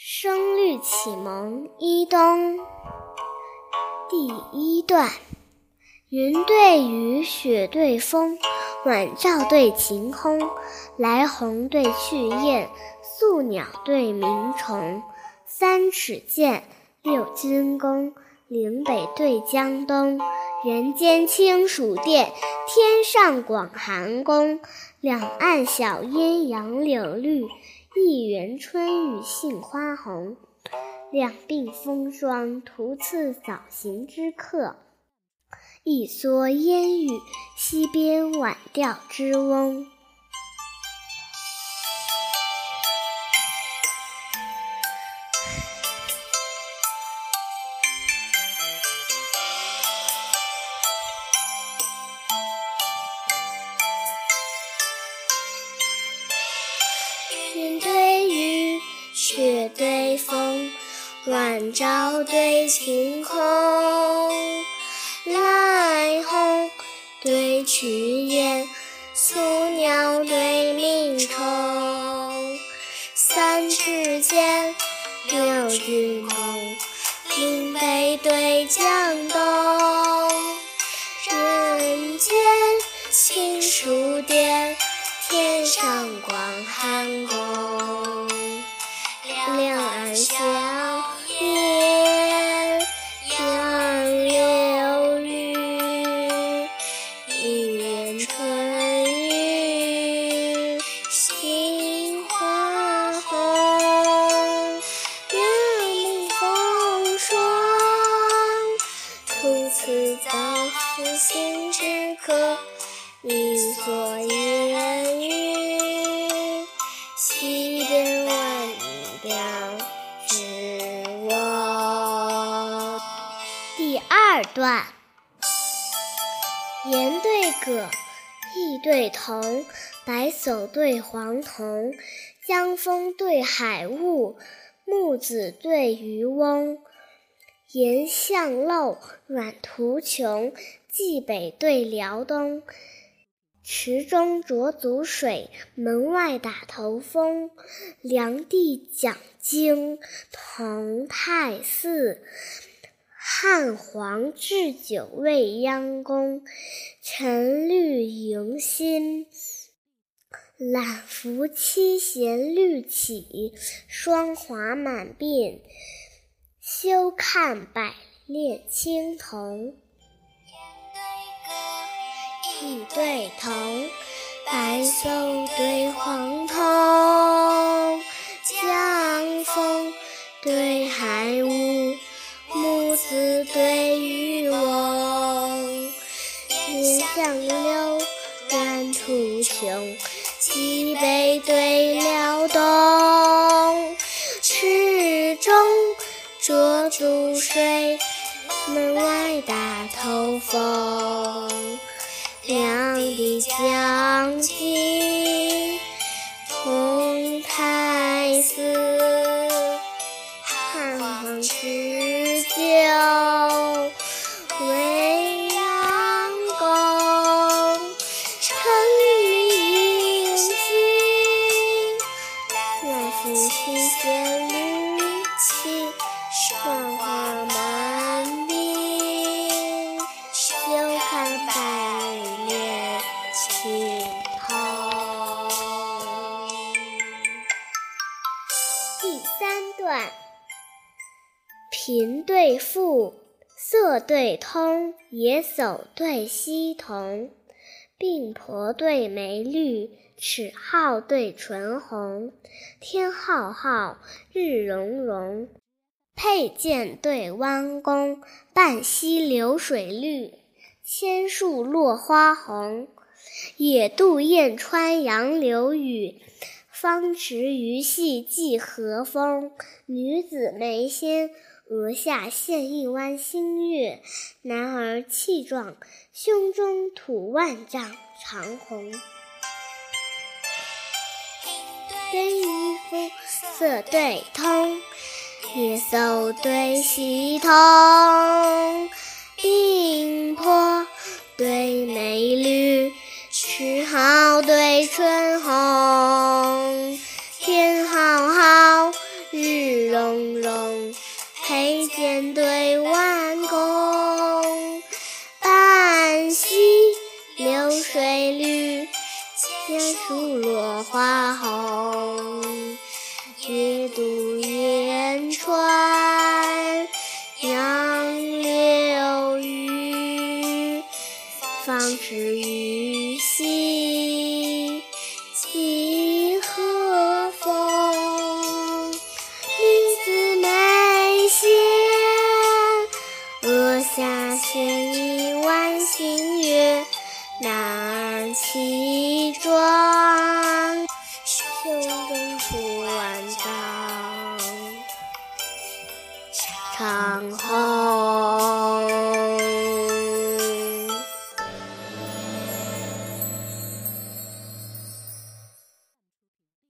声律启蒙一冬第一段：云对雨，雪对风，晚照对晴空，来鸿对去雁，宿鸟对鸣虫。三尺剑，六钧弓，岭北对江东。人间清暑殿，天上广寒宫。两岸晓烟杨柳绿。一园春雨杏花红，两鬓风霜徒次早行之客；一蓑烟雨溪边晚钓之翁。微风，晚照对晴空。来鸿对去雁，宿鸟对鸣虫。三尺剑，六钧弓，岭北对江东。人间清暑殿。天上广寒宫，行之客。一蓑烟雨，溪边晚钓之翁。第二段：言对葛，意对同，白叟对黄童，江风对海雾，木子对渔翁。岩巷陋，软途穷，蓟北对辽东。池中濯足水，门外打头风。梁帝讲经，同泰寺。汉皇置酒未央宫。陈绿迎新，揽拂七弦绿绮，霜华满鬓，休看百炼青铜。意对同，白叟对黄童，江风对海雾，木子对渔翁。烟向柳，软途穷，蓟北对辽东。池中濯足水，门外打头风。梁帝讲经，同泰寺。汉皇之酒未央宫。陈绿迎新，揽拂七弦绿绮，霜花满鬓，休看白平对复，色对通，野叟对溪童。鬓婆对眉绿，齿皓对唇红。天浩浩，日融融，佩剑对弯弓。半溪流水绿，千树落花红。野渡燕穿杨柳雨，芳池鱼戏芰荷风。女子眉纤，额下现一弯新月；男儿气壮，胸中吐万丈长虹。人与肤色对通，野叟对溪童。鬓坡对眉绿，齿皓对春红。天浩浩，日融融佩剑对弯弓，半溪流水绿，千树落花红。夜渡烟川杨柳雨，方知雨细。那千一弯新月，男儿气壮，胸中出万丈长虹。